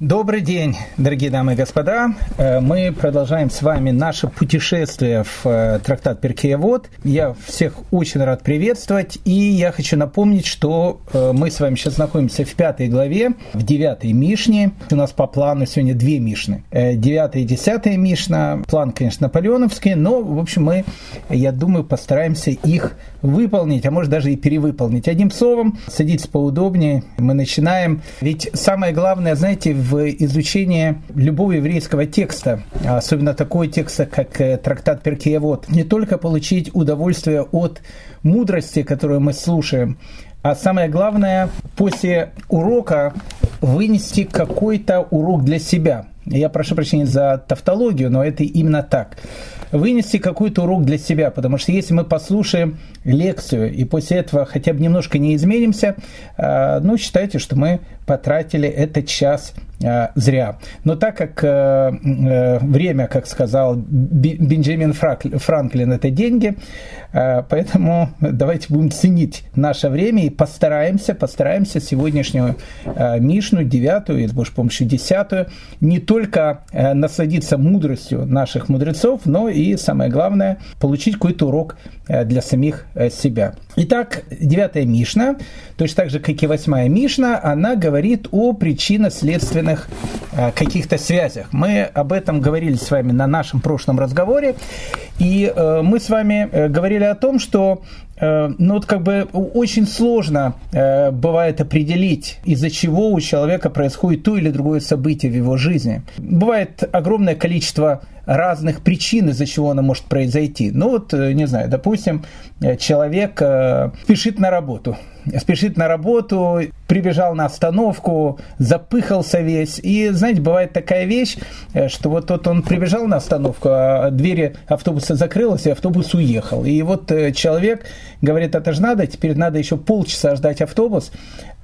Добрый день, дорогие дамы и господа. Э, мы продолжаем с вами наше путешествие в э, трактат Перкеевод. Я всех очень рад приветствовать. И я хочу напомнить, что э, мы с вами сейчас находимся в пятой главе, в девятой Мишне. У нас по плану сегодня две Мишны. Девятая и десятая Мишна. План, конечно, наполеоновский, но, в общем, мы, я думаю, постараемся их выполнить, а может даже и перевыполнить. Одним словом, садитесь поудобнее, мы начинаем. Ведь самое главное, знаете, в изучении любого еврейского текста, особенно такого текста, как э, трактат Перкеевод, не только получить удовольствие от мудрости, которую мы слушаем, а самое главное, после урока вынести какой-то урок для себя. Я прошу прощения за тавтологию, но это именно так вынести какой-то урок для себя, потому что если мы послушаем лекцию и после этого хотя бы немножко не изменимся, а, ну, считайте, что мы потратили этот час зря. Но так как э, э, время, как сказал Бенджамин Франклин, это деньги, а, поэтому давайте будем ценить наше время и постараемся, постараемся сегодняшнюю Мишну, девятую или, может, помощью десятую, не только э, насладиться мудростью наших мудрецов, но и, самое главное, получить какой-то урок для самих себя. Итак, девятая Мишна, точно так же, как и восьмая Мишна, она говорит о причинно-следственных э, каких-то связях. Мы об этом говорили с вами на нашем прошлом разговоре, и э, мы с вами э, говорили о том, что ну вот как бы очень сложно бывает определить, из-за чего у человека происходит то или другое событие в его жизни. Бывает огромное количество разных причин, из-за чего оно может произойти. Ну вот, не знаю, допустим, человек спешит на работу, спешит на работу, прибежал на остановку, запыхался весь. И, знаете, бывает такая вещь, э, что вот тот он прибежал на остановку, а двери автобуса закрылась, и автобус уехал. И вот э, человек говорит, это же надо, теперь надо еще полчаса ждать автобус,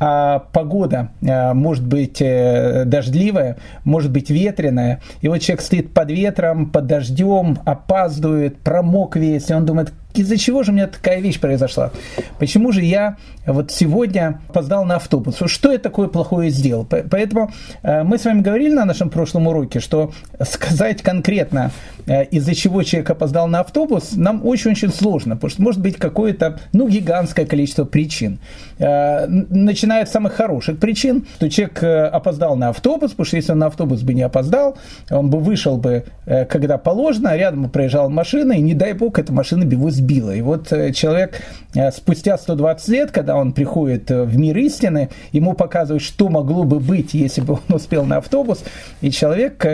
а погода э, может быть дождливая, может быть ветреная. И вот человек стоит под ветром, под дождем, опаздывает, промок весь, и он думает, из-за чего же у меня такая вещь произошла? Почему же я вот сегодня опоздал на автобус? Что я такое плохое сделал? Поэтому э, мы с вами говорили на нашем прошлом уроке, что сказать конкретно, э, из-за чего человек опоздал на автобус, нам очень-очень сложно, потому что может быть какое-то, ну, гигантское количество причин. Э, начиная с самых хороших причин, что человек опоздал на автобус, потому что если он на автобус бы не опоздал, он бы вышел бы, когда положено, а рядом бы проезжала машина, и не дай бог, эта машина бы его сбила. И вот э, человек э, спустя 120 лет, когда он приходит э, в мир истины, ему показывают, что могло бы быть, если бы он успел на автобус, и человек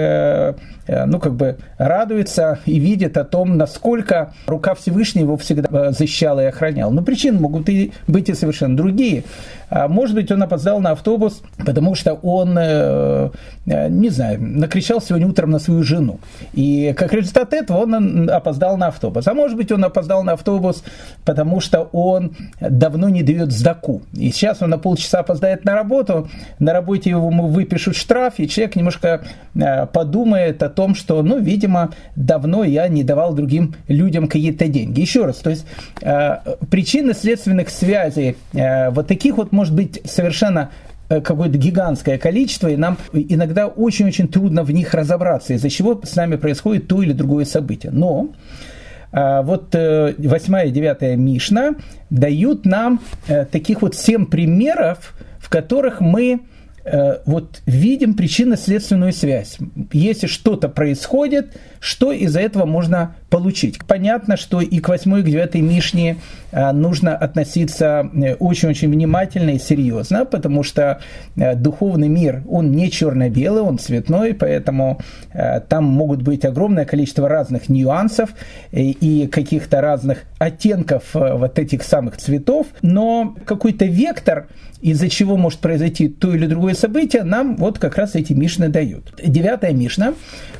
ну, как бы радуется и видит о том, насколько рука Всевышнего его всегда защищала и охраняла. Но причины могут и быть и совершенно другие. А может быть, он опоздал на автобус, потому что он, э, э, не знаю, накричал сегодня утром на свою жену. И как результат этого он опоздал на автобус. А может быть, он опоздал на автобус, потому что он давно не дает сдаку. И сейчас он на полчаса опоздает на работу, на работе ему выпишут штраф, и человек немножко э, подумает о том, что, ну, видимо, давно я не давал другим людям какие-то деньги. Еще раз, то есть причины следственных связей вот таких вот может быть совершенно э, какое-то гигантское количество, и нам иногда очень-очень трудно в них разобраться, из-за чего с нами происходит то или другое событие. Но а, вот 8 э, и 9 Мишна дают нам э, таких вот 7 примеров, в которых мы вот видим причинно-следственную связь. Если что-то происходит, что из-за этого можно получить. Понятно, что и к 8 и к 9 Мишне а, нужно относиться э, очень-очень внимательно и серьезно, потому что э, духовный мир, он не черно-белый, он цветной, поэтому э, там могут быть огромное количество разных нюансов и каких-то разных оттенков вот этих самых цветов, но какой-то вектор, из-за чего может произойти то или другое событие, нам вот как раз эти Мишны дают. Девятая Мишна,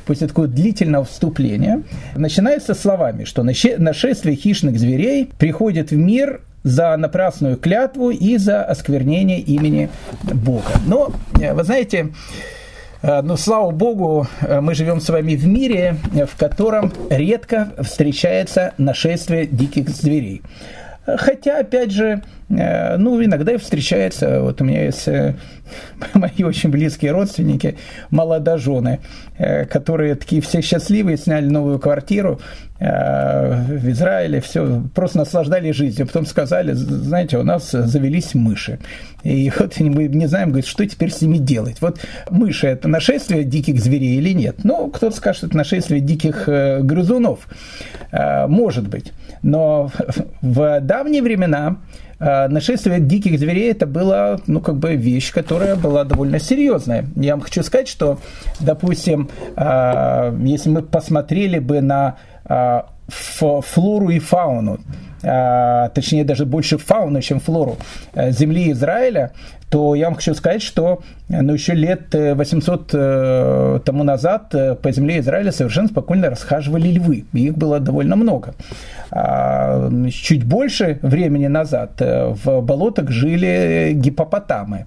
после такого длительного вступления, начинает начинается словами, что нашествие хищных зверей приходит в мир за напрасную клятву и за осквернение имени Бога. Но, э, вы знаете, э, но слава Богу, э, мы живем с вами в мире, в котором редко встречается нашествие диких зверей. Хотя, опять же, э, ну, иногда и встречается, вот у меня есть э, мои очень близкие родственники, молодожены, э, которые такие все счастливые, сняли новую квартиру в Израиле, все, просто наслаждались жизнью. Потом сказали, знаете, у нас завелись мыши. И вот мы не знаем, говорит, что теперь с ними делать. Вот мыши – это нашествие диких зверей или нет? Ну, кто-то скажет, это нашествие диких грызунов. Может быть. Но в давние времена э, нашествие диких зверей это была, ну, как бы вещь, которая была довольно серьезная. Я вам хочу сказать, что, допустим, э, если мы посмотрели бы на э, флору и фауну, точнее даже больше фауну, чем флору земли Израиля, то я вам хочу сказать, что ну, еще лет 800 э, тому назад по земле Израиля совершенно спокойно расхаживали львы. Их было довольно много. А, чуть больше времени назад э, в болотах жили гипопотамы.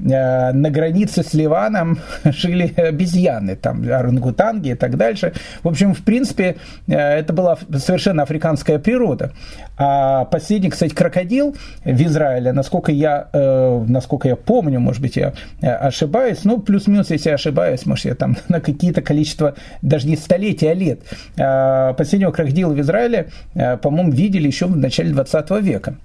Э, на границе с Ливаном жили обезьяны, там орангутанги и так дальше. В общем, в принципе, э, это была совершенно африканская природа. А последний, кстати, крокодил в Израиле, насколько я, насколько я помню, может быть, я ошибаюсь, ну, плюс-минус, если я ошибаюсь, может, я там на какие-то количество, даже не столетия, а лет. Последнего крокодила в Израиле Э, по-моему, видели еще в начале 20 века.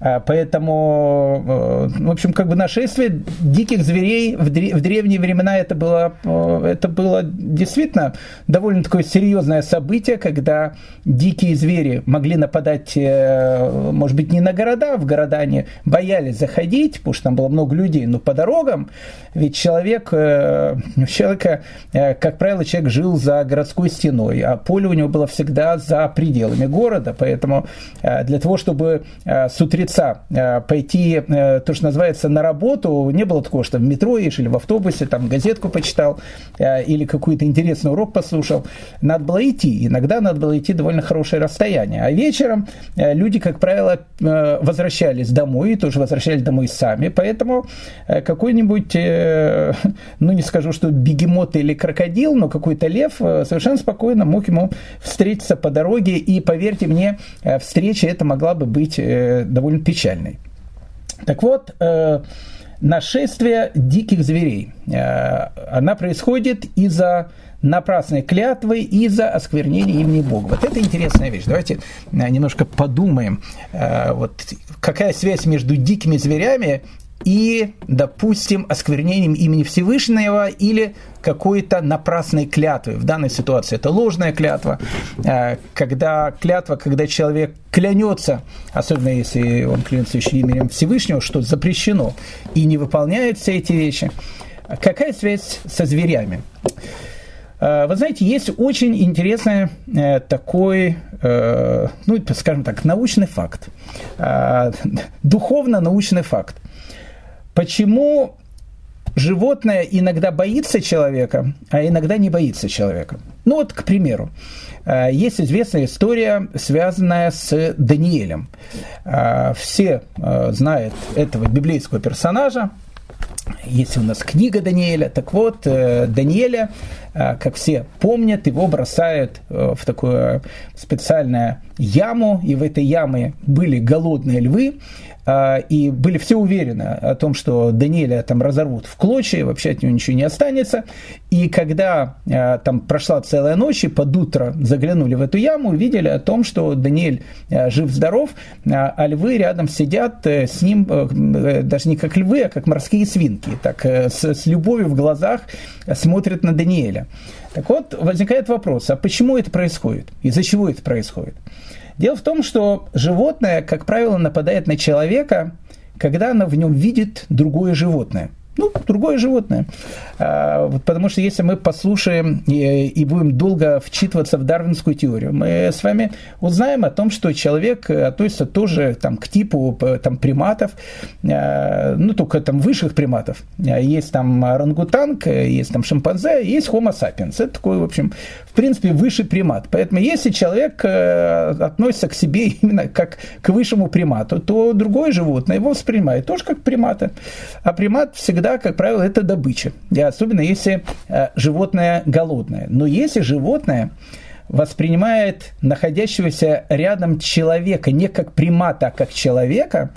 Э, поэтому, э, в общем, как бы нашествие диких зверей в древние времена это было, это было действительно довольно такое серьезное событие, когда дикие звери могли нападать, может быть, не на города, в города они боялись заходить, потому что там было много людей, но по дорогам, ведь человек, у человека, как правило, человек жил за городской стеной, а поле у него было всегда за пределами города, поэтому э, для того, чтобы э, с утреца э, пойти, то, что называется, на работу, не было такого, что в метро ешь или в автобусе, там газетку почитал или какой-то интересный урок послушал. Надо было идти. Иногда надо было идти довольно хорошее расстояние. А вечером люди, как правило, возвращались домой, и тоже возвращались домой сами, поэтому какой-нибудь, ну не скажу, что бегемот или крокодил, но какой-то лев совершенно спокойно мог ему встретиться по дороге, и поверьте мне, э, встреча эта могла бы быть э, довольно печальной. Так вот, э, нашествие диких зверей, она происходит из-за напрасной клятвы из-за осквернения имени Бога. Вот это интересная вещь. Давайте немножко подумаем, вот какая связь между дикими зверями и, допустим, осквернением имени Всевышнего или какой-то напрасной клятвы. В данной ситуации это ложная клятва. Э, когда клятва, когда человек клянется, особенно если он клянется еще именем Всевышнего, что запрещено, и не выполняет все эти вещи. Какая связь со зверями? Э, вы знаете, есть очень интересный э, такой, ну, скажем так, научный факт, духовно-научный факт. Почему животное иногда боится человека, а иногда не боится человека? Ну вот, к примеру, э, есть известная история, связанная с Даниэлем. Э, все э, знают этого библейского персонажа, есть у нас книга Даниэля. Так вот, Даниэля, как все помнят, его бросают в такую специальную яму, и в этой яме были голодные львы. А, и были все уверены о том, что Даниэля там разорвут в клочья, вообще от него ничего не останется. И когда а, там прошла целая ночь, и под утро заглянули в эту яму, увидели о том, что Даниэль а, жив-здоров, а львы рядом сидят э, с ним, э, э, даже не как львы, а как морские свинки, так с, с любовью в глазах смотрят на Даниэля. Так вот, возникает вопрос, а почему это происходит? Из-за чего это происходит? Дело в том, что животное, как правило, нападает на человека, когда оно в нем видит другое животное – ну, другое животное. А, потому что если мы послушаем и, будем долго вчитываться в дарвинскую теорию, мы с вами узнаем о том, что человек относится тоже там, к типу там, приматов, а, ну, только там высших приматов. Есть там орангутанг, есть там шимпанзе, есть homo sapiens. Это такой, в общем, в принципе, высший примат. Поэтому если человек э, относится к себе именно как к высшему примату, то другое животное его воспринимает тоже как примата. А примат всегда всегда, как правило, это добыча. И особенно если э, животное голодное. Но если животное воспринимает находящегося рядом человека не как примата, а как человека,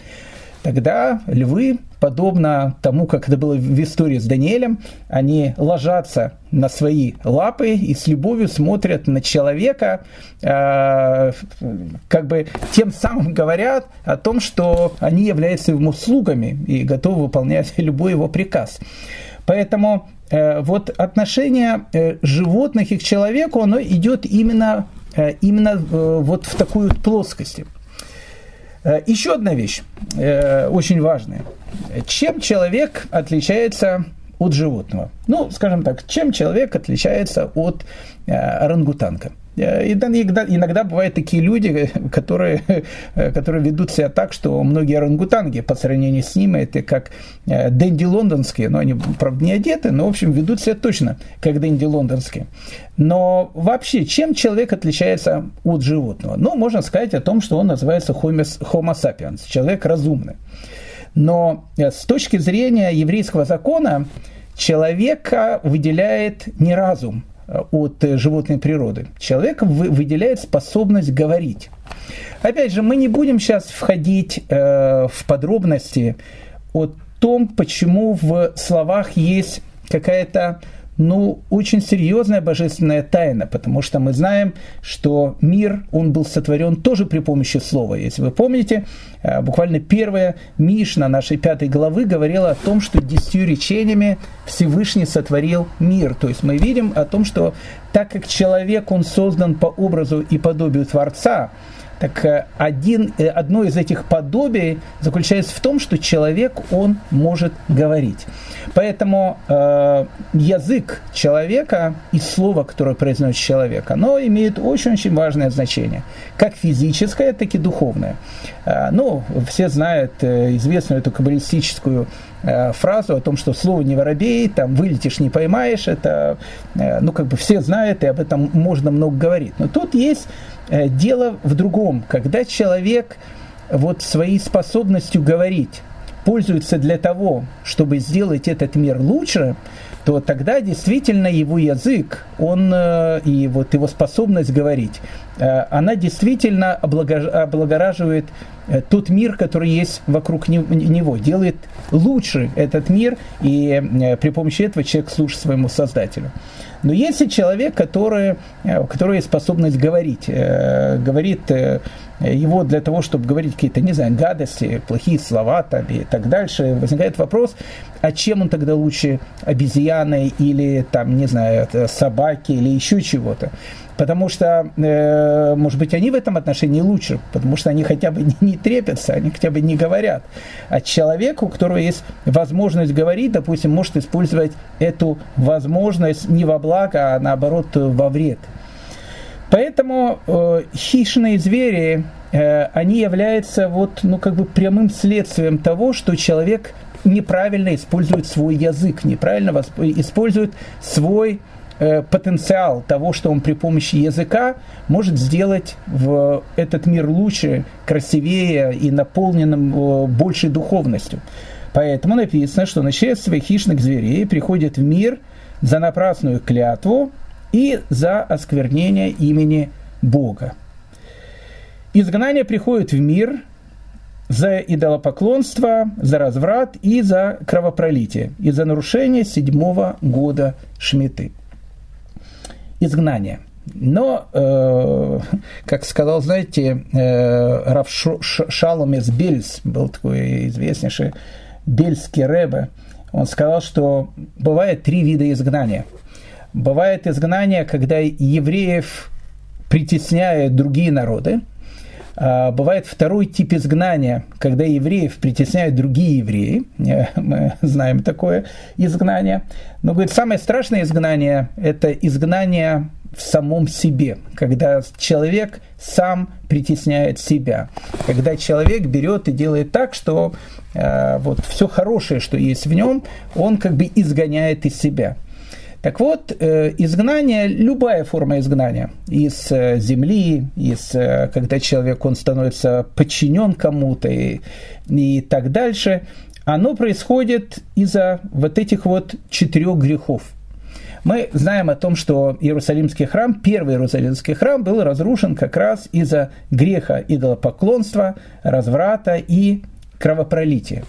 тогда львы, подобно тому, как это было в истории с Даниэлем, они ложатся на свои лапы и с любовью смотрят на человека, э, как бы тем самым говорят о том, что они являются ему слугами и готовы выполнять любой его приказ. Поэтому э, вот отношение э, животных и к человеку, оно идет именно, э, именно вот в такую Э, еще одна вещь, э, очень важная. Чем человек отличается от животного? Ну, скажем так, чем человек отличается от э, орангутанка? Иногда, иногда бывают такие люди, которые, которые ведут себя так, что многие орангутанги по сравнению с ними это как дэнди лондонские, но они, правда, не одеты, но, в общем, ведут себя точно как дэнди лондонские. Но вообще, чем человек отличается от животного? Ну, можно сказать о том, что он называется homo sapiens, человек разумный. Но с точки зрения еврейского закона, человека выделяет не разум, от э, животной природы. Человек выделяет способность говорить. Опять же, мы не будем сейчас входить э, в подробности о том, почему в словах есть какая-то ну, очень серьезная божественная тайна, потому что мы знаем, что мир, он был сотворен тоже при помощи слова. Если вы помните, э, буквально первая Мишна нашей пятой главы говорила о том, что десятью речениями Всевышний сотворил мир. То есть мы видим о том, что так как человек, он создан по образу и подобию Творца, так э, один, э, одно из этих подобий заключается в том, что человек, он может говорить. Поэтому э, язык человека и слово, которое произносит человек, оно имеет очень-очень важное значение, как физическое, так и духовное. Э, ну, все знают э, известную эту каббалистическую э, фразу о том, что слово не воробей, там вылетишь, не поймаешь, это, ну, как бы все знают, и об этом можно много говорить. Но тут есть дело в другом, когда человек вот своей способностью говорить пользуется для того, чтобы сделать этот мир лучше, то тогда действительно его язык, он э, и вот его способность говорить, э, она действительно облагораживает тот мир, который есть вокруг него, делает лучше этот мир, и при помощи этого человек служит своему Создателю. Но если человек, который, э, у которого есть способность говорить, э, говорит э, его для того, чтобы говорить какие-то, не знаю, гадости, плохие слова там, и так дальше, возникает вопрос, а чем он тогда лучше обезьяны или там, не знаю, собаки или еще чего-то потому что, э, может быть, они в этом отношении лучше, потому что они хотя бы не, не трепятся, они хотя бы не говорят. А человек, у которого есть возможность говорить, допустим, может использовать эту возможность не во благо, а наоборот во вред. Поэтому э, хищные звери, э, они являются вот, ну, как бы прямым следствием того, что человек неправильно использует свой язык, неправильно использует свой Э, потенциал того, что он при помощи языка может сделать в этот мир лучше, красивее и наполненным э, большей духовностью. Поэтому написано, что нашествие хищных зверей приходит в мир за напрасную клятву и за осквернение имени Бога. Изгнание приходит в мир за идолопоклонство, за разврат и за кровопролитие, и за нарушение седьмого года Шмиты изгнания. Но, э, как сказал, знаете, э, Раф Шаломес Бельс, был такой известнейший бельский рэбе, он сказал, что бывает три вида изгнания. Бывает изгнание, когда евреев притесняют другие народы. А бывает второй тип изгнания, когда евреев притесняют другие евреи. Мы знаем такое изгнание. Но, говорит, самое страшное изгнание – это изгнание в самом себе, когда человек сам притесняет себя, когда человек берет и делает так, что э, вот все хорошее, что есть в нем, он как бы изгоняет из себя. Так вот, э, изгнание, любая форма изгнания из э, земли, из, э, когда человек он становится подчинен кому-то и, и так дальше, оно происходит из-за вот этих вот четырех грехов. Мы знаем о том, что Иерусалимский храм, первый Иерусалимский храм был разрушен как раз из-за греха идолопоклонства, разврата и кровопролития.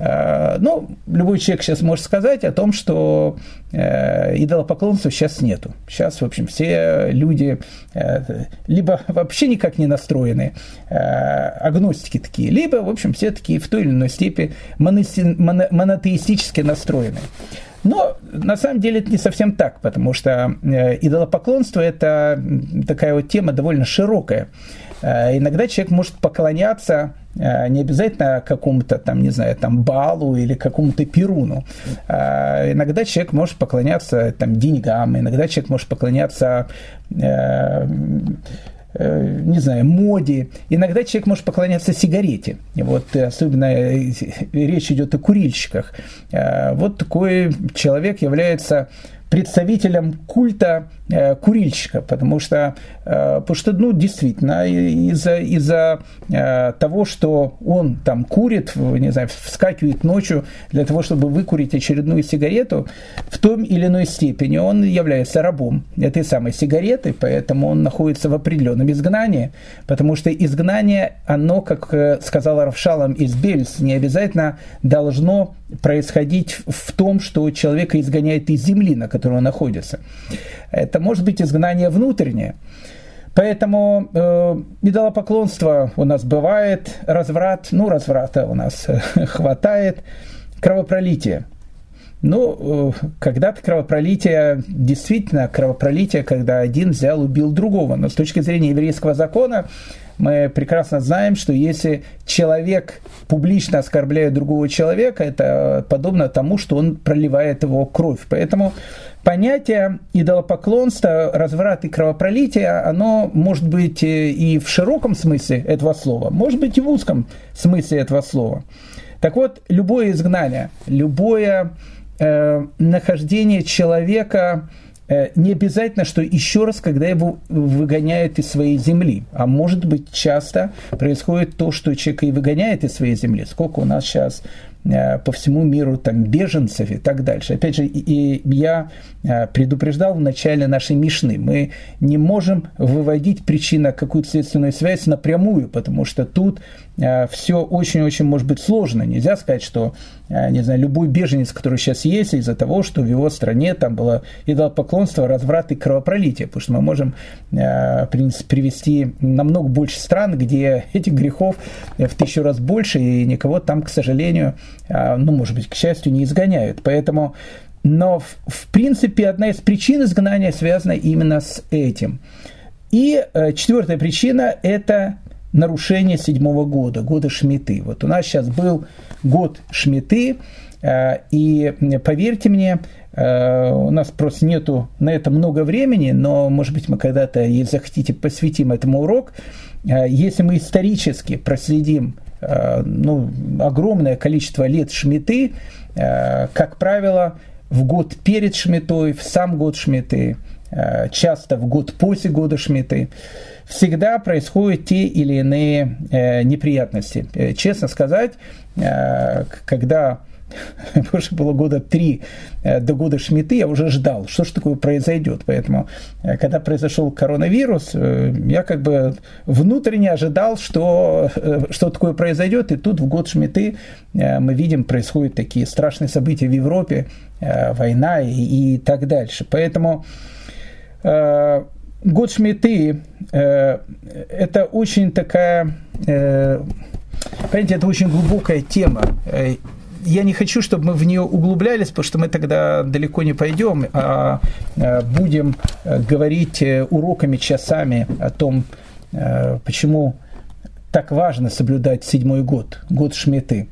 Э, ну, любой человек сейчас может сказать о том, что э, идолопоклонства сейчас нету. Сейчас, в общем, все люди э, либо вообще никак не настроены, агностики такие, либо, в общем, все такие в той или иной степени монотеистически настроены. Но на самом деле это не совсем так, потому что идолопоклонство – это такая вот тема довольно широкая. Иногда человек может поклоняться Э, не обязательно какому-то там, не знаю, там балу или какому-то перуну. Э, иногда человек может поклоняться там деньгам, иногда человек может поклоняться э, не знаю, моде. Иногда человек может поклоняться сигарете. Вот особенно речь идет о курильщиках. Вот такой человек является представителем культа э, курильщика, потому что, э, потому что ну, действительно, из-за из э, того, что он там курит, не знаю, вскакивает ночью для того, чтобы выкурить очередную сигарету, в том или иной степени он является рабом этой самой сигареты, поэтому он находится в определенном изгнании, потому что изгнание, оно, как сказал Равшалам из Бельс, не обязательно должно происходить в том, что человека изгоняет из земли, на которой он находится. Это может быть изгнание внутреннее. Поэтому э, у нас бывает, разврат, ну, разврата у нас хватает, кровопролитие. Ну, э, когда-то кровопролитие, действительно кровопролитие, когда один взял, убил другого. Но с точки зрения еврейского закона мы прекрасно знаем, что если человек публично оскорбляет другого человека, это подобно тому, что он проливает его кровь. Поэтому понятие идолопоклонства, разврат и кровопролития, оно может быть и в широком смысле этого слова, может быть и в узком смысле этого слова. Так вот, любое изгнание, любое э, нахождение человека Э, не обязательно, что еще раз, когда его выгоняют из своей земли. А может быть, часто происходит то, что человек и выгоняет из своей земли. Сколько у нас сейчас по всему миру там беженцев и так дальше. Опять же, и я э, предупреждал в начале нашей Мишны, мы не можем выводить причину какую-то следственную связь напрямую, потому что тут э, все очень-очень может быть сложно. Нельзя сказать, что, не знаю, любой беженец, который сейчас есть, из-за того, что в его стране там было идолопоклонство, разврат и кровопролитие, потому что мы можем привести намного больше стран, где этих грехов в тысячу раз больше, и никого там, к сожалению, а, ну, может быть, к счастью, не изгоняют. Поэтому, но в, в принципе одна из причин изгнания связана именно с этим. И э, четвертая причина – это нарушение седьмого года, года Шмиты. Вот у нас сейчас был год Шмиты, э, и поверьте мне, э, у нас просто нету на это много времени, но, может быть, мы когда-то, если захотите, посвятим этому урок. Э, если мы исторически проследим ну, огромное количество лет шмиты, э, как правило, в год перед шмитой, в сам год шмиты, э, часто в год после года шмиты, всегда происходят те или иные неприятности. Честно сказать, когда больше было года три э, до года Шмиты, я уже ждал, что же такое произойдет. Поэтому, э, когда произошел коронавирус, э, я как бы внутренне ожидал, что, что такое произойдет. И тут в год Шмиты мы видим, происходят такие страшные события в Европе, война и, и так дальше. Поэтому год Шмиты это очень такая... Понимаете, это очень глубокая тема я не хочу, чтобы мы в нее углублялись, потому что мы тогда далеко не пойдем, а э, будем э, говорить э, уроками, часами о том, почему так важно соблюдать седьмой год, год Шмиты.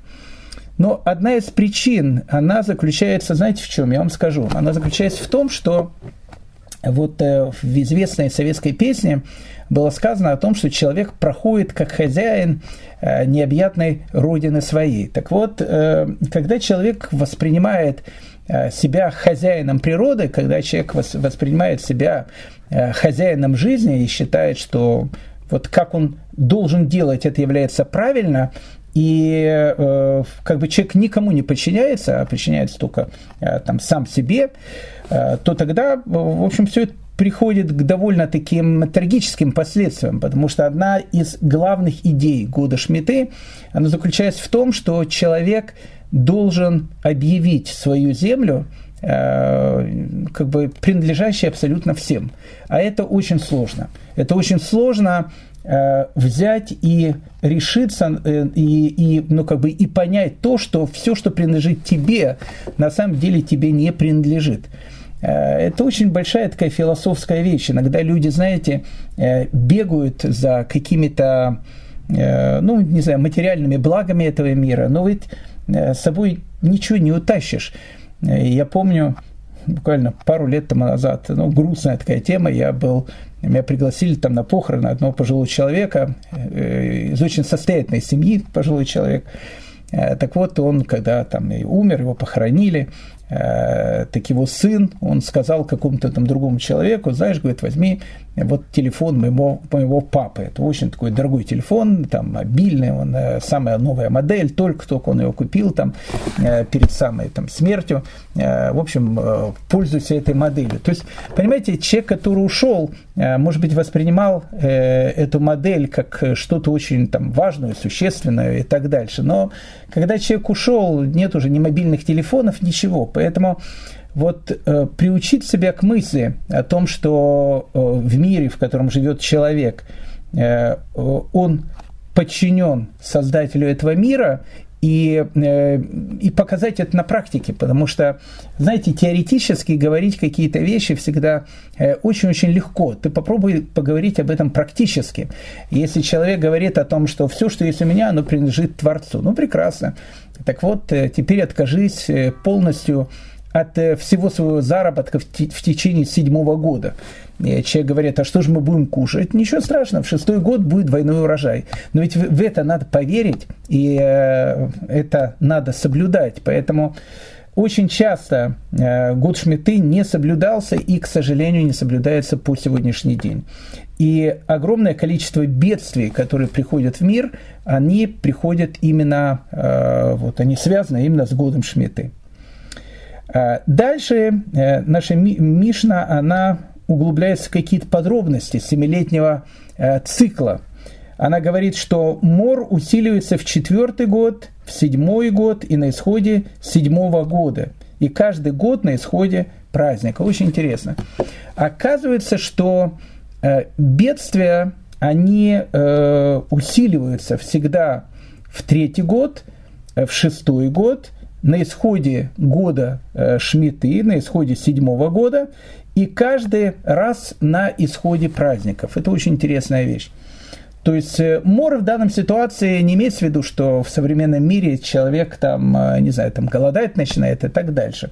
Но одна из причин, она заключается, знаете, в чем? Я вам скажу. Она заключается в том, что вот в известной советской песне было сказано о том, что человек проходит как хозяин э, необъятной родины своей. Так вот, э, когда человек воспринимает э, себя хозяином природы, когда человек воспринимает себя хозяином жизни и считает, что вот как он должен делать, это является правильно, и э, как бы человек никому не подчиняется, а подчиняется только э, там, сам себе, э, то тогда, в общем, все это приходит к довольно таким трагическим последствиям, потому что одна из главных идей года Шмиты, она заключается в том, что человек должен объявить свою землю э, как бы принадлежащей абсолютно всем. А это очень сложно. Это очень сложно Э, взять и решиться э, и, и, ну, как бы, и понять то, что все, что принадлежит тебе, на самом деле тебе не принадлежит. Э, это очень большая такая философская вещь. Иногда люди, знаете, бегают за какими-то, ну, не знаю, материальными благами этого мира, но ведь с собой ничего не утащишь. Я помню, буквально пару лет тому назад, ну, грустная такая тема, я был меня пригласили там на похороны одного пожилого человека, э, из очень состоятельной семьи пожилой человек. Э, так вот, он, когда там умер, его похоронили, Э, так его сын, он сказал какому-то там другому человеку, знаешь, говорит, возьми вот телефон моего, моего папы. Это очень такой дорогой телефон, там мобильный, он э, самая новая модель, только-только он его купил там э, перед самой там смертью. В общем, пользуйся этой моделью. То есть, понимаете, человек, который ушел, может быть, воспринимал эту модель как что-то очень там важное, существенное и так дальше. Но когда человек ушел, нет уже ни мобильных телефонов, ничего. Поэтому вот э, приучить себя к мысли о том, что э, в мире, в котором живет человек, э, он подчинен создателю этого мира, и, э, и показать это на практике, потому что, знаете, теоретически говорить какие-то вещи всегда э, очень-очень легко. Ты попробуй поговорить об этом практически. Если человек говорит о том, что все, что есть у меня, оно принадлежит Творцу, ну прекрасно. Так вот, э, теперь откажись полностью от э, всего своего заработка в течение седьмого года. И человек говорит, а что же мы будем кушать? Ничего страшного, в шестой год будет двойной урожай. Но ведь в это надо поверить, и это надо соблюдать. Поэтому очень часто год Шмиты не соблюдался и, к сожалению, не соблюдается по сегодняшний день. И огромное количество бедствий, которые приходят в мир, они приходят именно, э, вот они связаны именно с годом Шмиты. Э, дальше э, наша Мишна, она углубляется в какие-то подробности семилетнего цикла. Она говорит, что мор усиливается в четвертый год, в седьмой год и на исходе седьмого года. И каждый год на исходе праздника. Очень интересно. Оказывается, что Э, бедствия, они э, усиливаются всегда в третий год, э, в шестой год, на исходе года Шмиты, на исходе седьмого года, и каждый раз на исходе праздников. Это очень интересная вещь. То есть мор в данном ситуации не имеется в виду, что в современном мире человек там, не знаю, там голодать начинает и так дальше.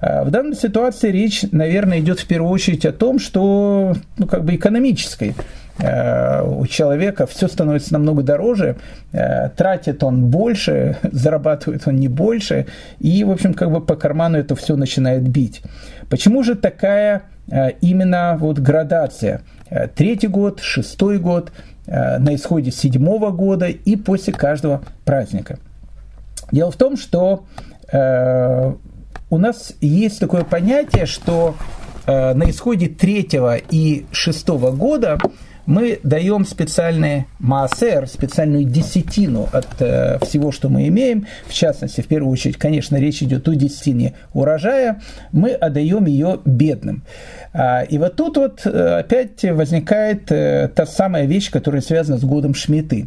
В данной ситуации речь, наверное, идет в первую очередь о том, что ну, как бы экономической у человека все становится намного дороже, тратит он больше, зарабатывает он не больше, и, в общем, как бы по карману это все начинает бить. Почему же такая именно вот градация? Третий год, шестой год – Э, на исходе седьмого года и после каждого праздника. Дело в том, что э, у нас есть такое понятие, что э, на исходе третьего и шестого года мы даем специальный маасер, специальную десятину от э, всего, что мы имеем. В частности, в первую очередь, конечно, речь идет о десятине урожая. Мы отдаем ее бедным. А, и вот тут вот э, опять возникает э, та самая вещь, которая связана с годом Шмиты.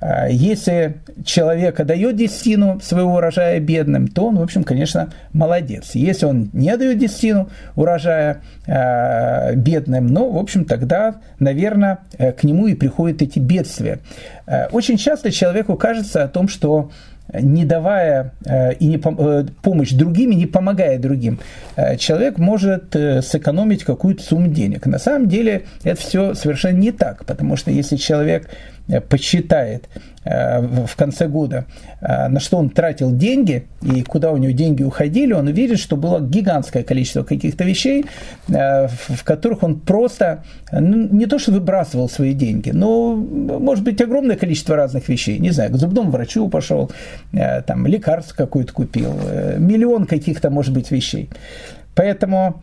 А, если человек дает десятину своего урожая бедным, то он, в общем, конечно, молодец. Если он не дает десятину урожая а, бедным, ну, в общем, тогда, наверное, э, к нему и приходят эти бедствия. А, очень часто человеку кажется о том, что не давая э, и не э, помощь другим и не помогая другим, э, человек может сэкономить какую-то сумму денег. На самом деле это все совершенно не так, потому что если человек посчитает в конце года, на что он тратил деньги и куда у него деньги уходили, он увидит, что было гигантское количество каких-то вещей, в которых он просто ну, не то что выбрасывал свои деньги, но, может быть, огромное количество разных вещей. Не знаю, к зубному врачу пошел, там, лекарств какое-то купил, миллион каких-то, может быть, вещей. Поэтому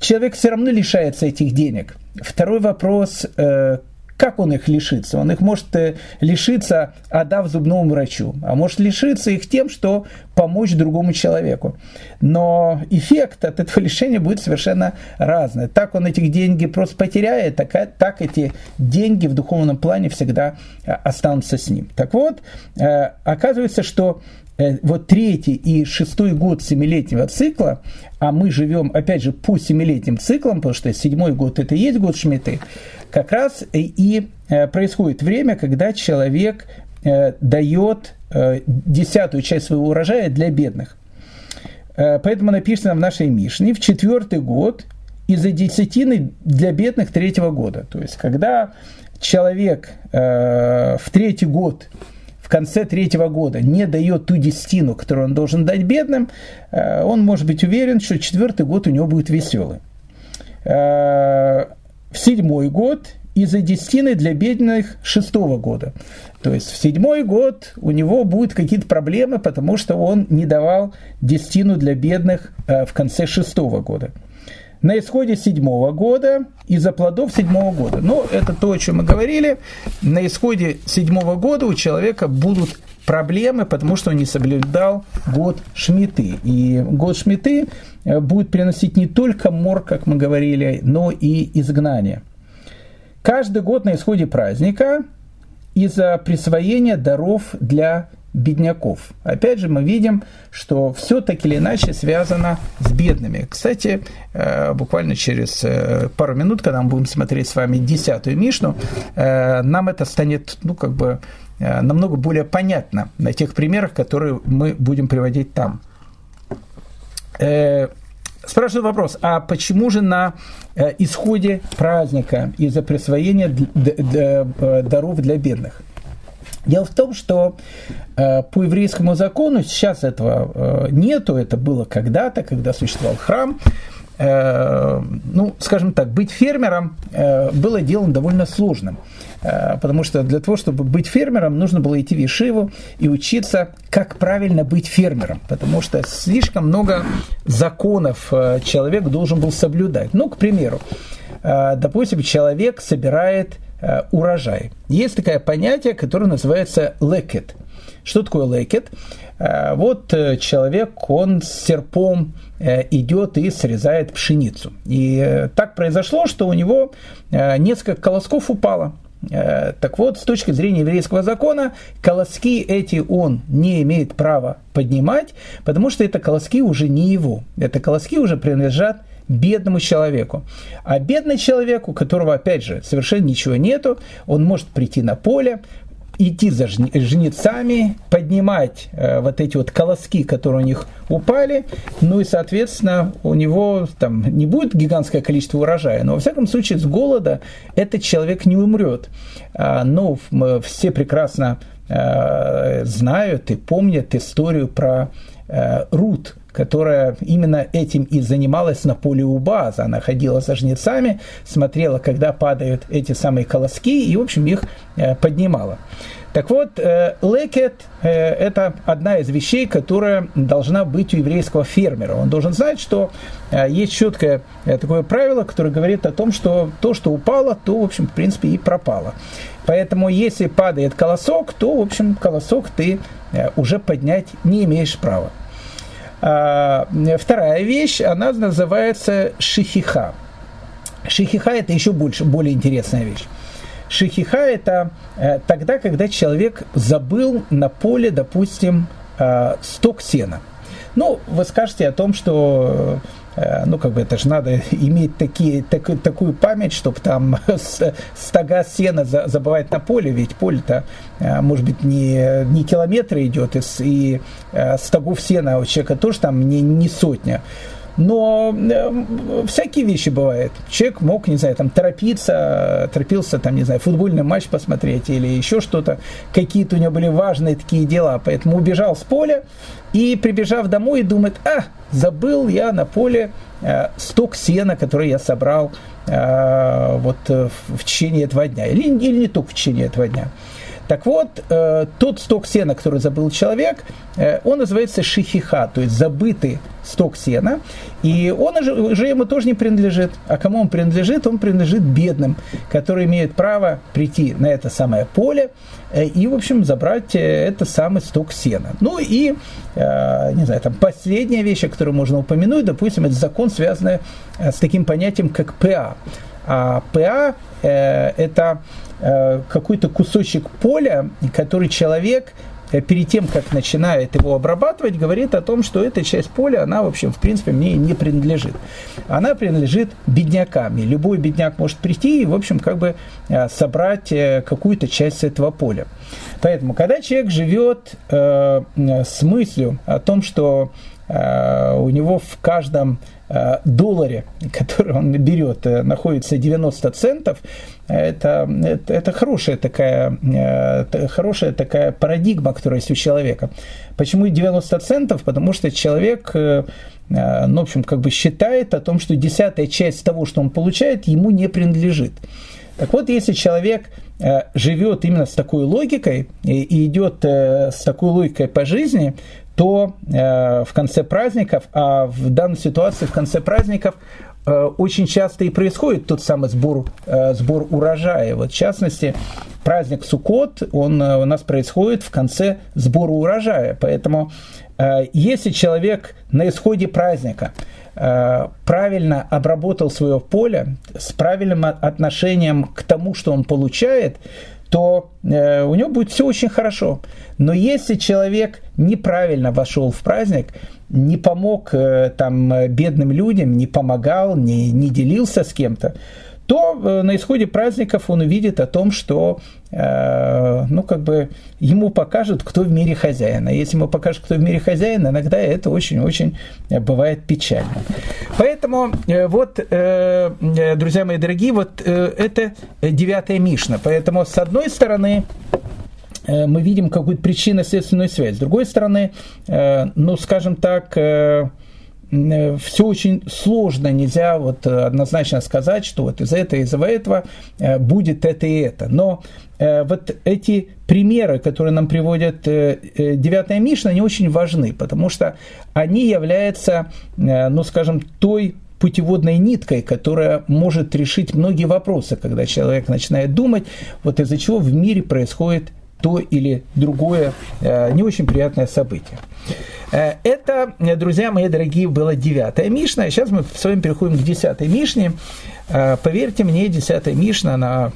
человек все равно лишается этих денег. Второй вопрос, э, как он их лишится? Он их может э, лишиться, отдав зубному врачу, а может лишиться их тем, что помочь другому человеку. Но эффект от этого лишения будет совершенно разный. Так он этих деньги просто потеряет, так, так эти деньги в духовном плане всегда э, останутся с ним. Так вот, оказывается, что Э, вот третий и шестой год семилетнего цикла, а мы живем, опять же, по семилетним циклам, потому что седьмой год это и есть год Шмиты, как раз и э, происходит время, когда человек э, дает десятую часть своего урожая для бедных. Поэтому написано в нашей Мишне, в четвертый год из-за десятины для бедных третьего года. То есть, когда человек в третий год конце третьего года не дает ту десятину, которую он должен дать бедным, э, он может быть уверен, что четвертый год у него будет веселый. Э, в седьмой год из-за десятины для бедных шестого года. То есть в седьмой год у него будут какие-то проблемы, потому что он не давал десятину для бедных э, в конце шестого года на исходе седьмого года из-за плодов седьмого года. Но это то, о чем мы говорили. На исходе седьмого года у человека будут проблемы, потому что он не соблюдал год Шмиты. И год Шмиты э, будет приносить не только мор, как мы говорили, но и изгнание. Каждый год на исходе праздника из-за присвоения даров для бедняков. Опять же, мы видим, что все так или иначе связано с бедными. Кстати, э, буквально через э, пару минут, когда мы будем смотреть с вами десятую Мишну, э, нам это станет, ну, как бы, намного более понятно на тех примерах, которые мы будем приводить там. Спрашиваю вопрос, а почему же на исходе праздника из-за присвоения даров для бедных? Дело в том, что э, по еврейскому закону сейчас этого э, нету, это было когда-то, когда существовал храм. Э, ну, скажем так, быть фермером э, было делом довольно сложным, э, потому что для того, чтобы быть фермером, нужно было идти в Ешиву и учиться, как правильно быть фермером, потому что слишком много законов э, человек должен был соблюдать. Ну, к примеру, э, допустим, человек собирает урожай. Есть такое понятие, которое называется лекет. Что такое лекет? Э, вот э, человек, он с серпом идет и срезает пшеницу. И так произошло, что у него несколько колосков упало. Так вот, с точки зрения еврейского закона, колоски эти он не имеет права поднимать, потому что это колоски уже не его. Это колоски уже принадлежат бедному человеку. А бедный человек, у которого, опять же, совершенно ничего нету, он может прийти на поле, идти за жнецами, поднимать э, вот эти вот колоски, которые у них упали, ну и, соответственно, у него там не будет гигантское количество урожая, но, во всяком случае, с голода этот человек не умрет. А, но мы все прекрасно э, знают и помнят историю про э, Рут, которая именно этим и занималась на поле у база. Она ходила со жнецами, смотрела, когда падают эти самые колоски, и, в общем, их э, поднимала. Так вот, э, лекет э, – это одна из вещей, которая должна быть у еврейского фермера. Он должен знать, что есть четкое такое правило, которое говорит о том, что то, что упало, то, в общем, в принципе, и пропало. Поэтому, если падает колосок, то, в общем, колосок ты уже поднять не имеешь права. А, вторая вещь, она называется шихиха. Шихиха – это еще больше, более интересная вещь. Шихиха – это э, тогда, когда человек забыл на поле, допустим, э, сток сена. Ну, вы скажете о том, что Э, ну, как бы это же надо иметь такие, так, такую память, чтобы там стога сена забывать на поле, ведь поле-то, э, может быть, не, не километры идет, и, и э, стогов сена у человека тоже там не, не сотня. Но э, всякие вещи бывают. Человек мог, не знаю, там торопиться, торопился, там, не знаю, футбольный матч посмотреть или еще что-то. Какие-то у него были важные такие дела, поэтому убежал с поля и, прибежав домой, думает, а, забыл я на поле э, сток сена, который я собрал э, вот э, в течение этого дня. Или, или не только в течение этого дня. Так вот, э, тот сток сена, который забыл человек, э, он называется шихиха, то есть забытый сток сена, и он уже, уже ему тоже не принадлежит. А кому он принадлежит? Он принадлежит бедным, которые имеют право прийти на это самое поле э, и, в общем, забрать э, это самый сток сена. Ну и, э, не знаю, там последняя вещь, которую можно упомянуть, допустим, это закон, связанный э, с таким понятием, как ПА. А ПА э, это какой-то кусочек поля, который человек э, перед тем, как начинает его обрабатывать, говорит о том, что эта часть поля, она, в общем, в принципе, мне не принадлежит. Она принадлежит беднякам. И любой бедняк может прийти и, в общем, как бы э, собрать какую-то часть этого поля. Поэтому, когда человек живет э, с мыслью о том, что э, у него в каждом Э, долларе, который он берет, э, находится 90 центов, это, это, это хорошая, такая, хорошая такая парадигма, которая есть у человека. Почему 90 центов? Потому что человек, э, ну, в общем, как бы считает о том, что десятая часть того, что он получает, ему не принадлежит. Так вот, если человек живет именно с такой логикой и идет с такой логикой по жизни, то э, в конце праздников, а в данной ситуации в конце праздников э, очень часто и происходит тот самый сбор, э, сбор урожая. Вот в частности, праздник Суккот, он у нас происходит в конце сбора урожая. Поэтому если человек на исходе праздника правильно обработал свое поле, с правильным отношением к тому, что он получает, то э, у него будет все очень хорошо. Но если человек неправильно вошел в праздник, не помог э, там бедным людям, не помогал, не, не делился с кем-то, то э, на исходе праздников он увидит о том, что ну, как бы ему покажут, кто в мире хозяин. А если ему покажут, кто в мире хозяин, иногда это очень-очень бывает печально. Поэтому э, вот, друзья мои дорогие, вот это девятая Мишна. Поэтому, с одной стороны, мы видим какую-то причинно-следственную связь. С другой стороны, ну, скажем так, Э, все очень сложно, нельзя вот э, однозначно сказать, что вот из этого, из этого э, будет это и это. Но вот эти примеры, которые нам приводят девятая Мишна, они очень важны, потому что они являются, ну скажем, той путеводной ниткой, которая может решить многие вопросы, когда человек начинает думать, вот из-за чего в мире происходит то или другое не очень приятное событие. Э, это, друзья мои дорогие, была девятая Мишна. Сейчас мы с вами переходим к десятой Мишне. Э, поверьте мне, десятая Мишна, она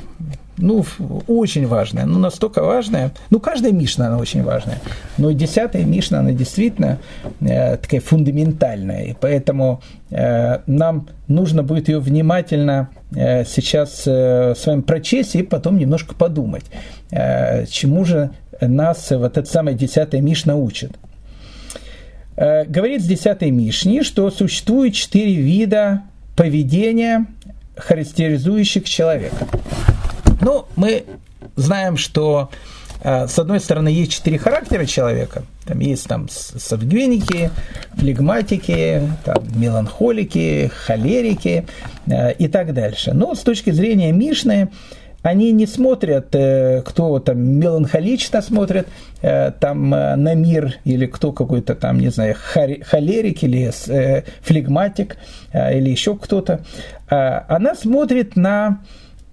ну, очень важная, ну, настолько важная. Ну, каждая Мишна, она очень важная. Но десятая Мишна, она действительно э, такая фундаментальная. И поэтому э, нам нужно будет ее внимательно э, сейчас э, с вами прочесть и потом немножко подумать, э, чему же нас вот эта самая десятая Мишна учит. Э, говорит с 10 Мишни, что существует четыре вида поведения, характеризующих человека. Ну, мы знаем, что э, с одной стороны, есть четыре характера человека. Там есть там сангвиники, флегматики, там, меланхолики, холерики э, и так дальше. Но с точки зрения Мишны, они не смотрят, э, кто там меланхолично смотрит э, там э, на мир, или кто какой-то там, не знаю, холерик или флегматик, или еще кто-то. А она смотрит на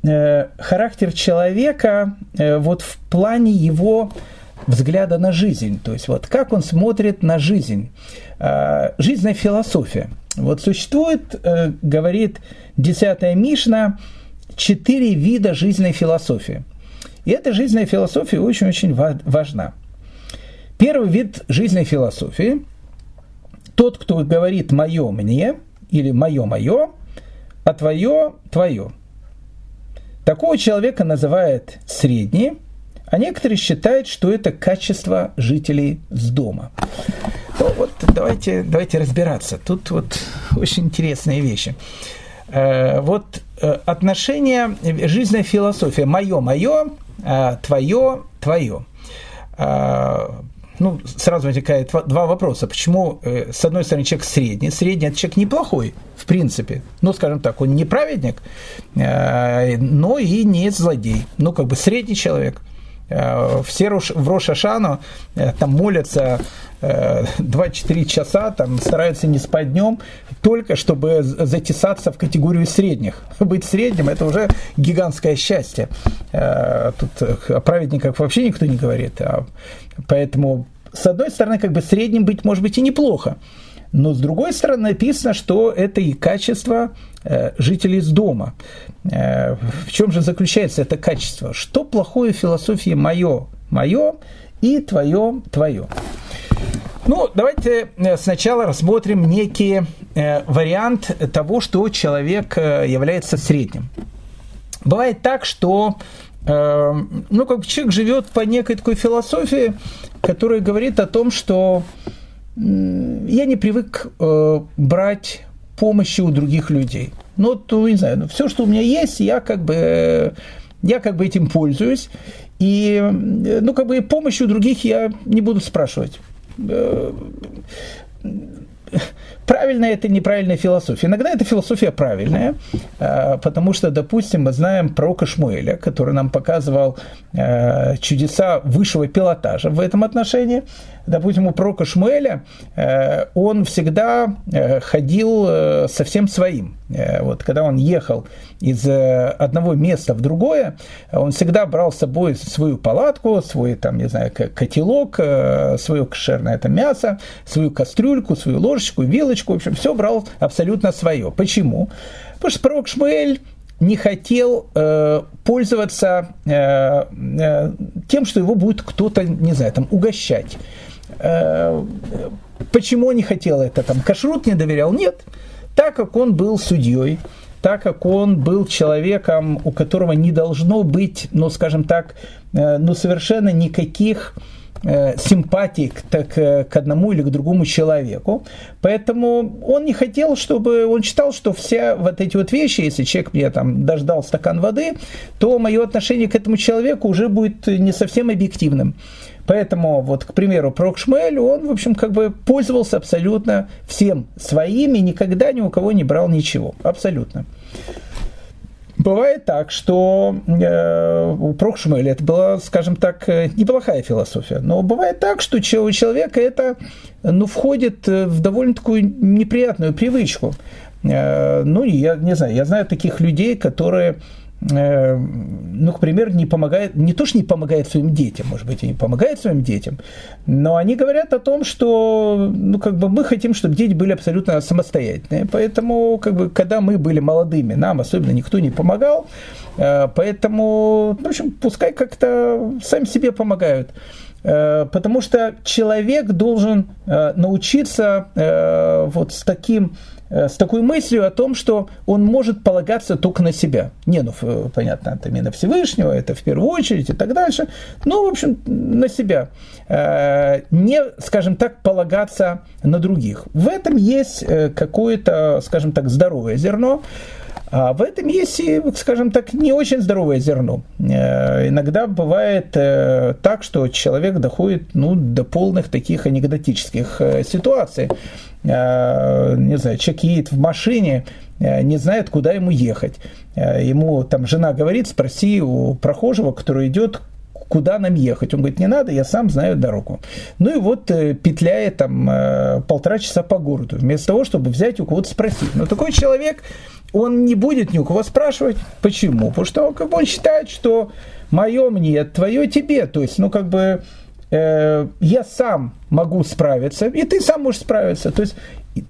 характер человека вот в плане его взгляда на жизнь, то есть вот как он смотрит на жизнь, жизненная философия. Вот существует, говорит десятая Мишна, четыре вида жизненной философии. И эта жизненная философия очень-очень важна. Первый вид жизненной философии – тот, кто говорит «моё мне» или «моё моё», а «твоё твоё». Такого человека называют средний, а некоторые считают, что это качество жителей с дома. Ну, вот давайте, давайте разбираться. Тут вот очень интересные вещи. Э, вот э, отношения, жизненная философия. Мое, мое, а твое, твое. Ну, сразу возникает два вопроса. Почему, э, с одной стороны, человек средний, средний – это человек неплохой, в принципе, ну, скажем так, он не праведник, но и не злодей, ну, как бы средний человек – Э, все в Рошашану э, там молятся 2-4 э, часа, там стараются не спать днем, только чтобы затесаться в категорию средних. Быть средним – это уже гигантское счастье. Тут о праведниках вообще никто не говорит. А поэтому, с одной стороны, как бы средним быть может быть и неплохо. Но с другой стороны написано, что это и качество э, жителей из дома. Э, в чем же заключается это качество? Что плохое в философии мое, мое и твое, твое. Ну, давайте э, сначала рассмотрим некий вариант того, что человек является средним. Бывает так, что ну, как человек живет по некой такой философии, которая говорит о том, что я не привык э, брать помощи у других людей. Ну, то, не знаю, ну, все, что у меня есть, я как бы, я как бы этим пользуюсь. И, ну, как бы помощи у других я не буду спрашивать. Правильная это неправильная философия. Иногда эта философия правильная, э, потому что, допустим, мы знаем пророка Шмуэля, который нам показывал э, чудеса высшего пилотажа в этом отношении допустим, у пророка Шмуэля, э, он всегда ходил совсем своим. Вот когда он ехал из одного места в другое, он всегда брал с собой свою палатку, свой, там, не знаю, котелок, свое кошерное это мясо, свою кастрюльку, свою ложечку, вилочку, в общем, все брал абсолютно свое. Почему? Потому что пророк Шмуэль не хотел э, пользоваться э, э, тем, что его будет кто-то, не знаю, там угощать. Э, почему он не хотел это? Там кашрут не доверял? Нет. Так как он был судьей, так как он был человеком, у которого не должно быть, ну, скажем так, э, ну, совершенно никаких симпатий к, так, к одному или к другому человеку. Поэтому он не хотел, чтобы... Он считал, что все вот эти вот вещи, если человек мне там дождал стакан воды, то мое отношение к этому человеку уже будет не совсем объективным. Поэтому, вот, к примеру, Прок Шмель, он, в общем, как бы пользовался абсолютно всем своими, никогда ни у кого не брал ничего. Абсолютно. Бывает так, что э, у Прохшмеля это была, скажем так, э, неплохая философия, но бывает так, что у человека это ну, входит э, в довольно такую неприятную привычку. Ну, я не знаю, я знаю таких людей, которые ну, к примеру, не помогает, не то, что не помогает своим детям, может быть, и не помогает своим детям, но они говорят о том, что, ну, как бы мы хотим, чтобы дети были абсолютно самостоятельные, поэтому, как бы, когда мы были молодыми, нам особенно никто не помогал, э, поэтому, в общем, пускай как-то сами себе помогают. Э, потому что человек должен научиться вот с таким Э, с такой мыслью о том, что он может полагаться только на себя. Не, ну, понятно, это не на Всевышнего, это в первую очередь и так дальше. Ну, в общем, на себя. Э, не, скажем так, полагаться на других. В этом есть э, какое-то, скажем так, здоровое зерно. А в этом есть скажем так, не очень здоровое зерно. Иногда бывает так, что человек доходит ну, до полных таких анекдотических ситуаций. Э, не знаю, человек едет в машине, э, не знает, куда ему ехать. Э, ему там жена говорит, спроси у прохожего, который идет, куда нам ехать. Он говорит, не надо, я сам знаю дорогу. Ну и вот петляет там полтора часа по городу, вместо того, чтобы взять у кого-то спросить. Но такой человек, он не будет ни у кого спрашивать. Почему? Потому что как бы он считает, что мое мне, твое тебе. То есть, ну как бы Э, я сам могу справиться, и ты сам можешь справиться. То есть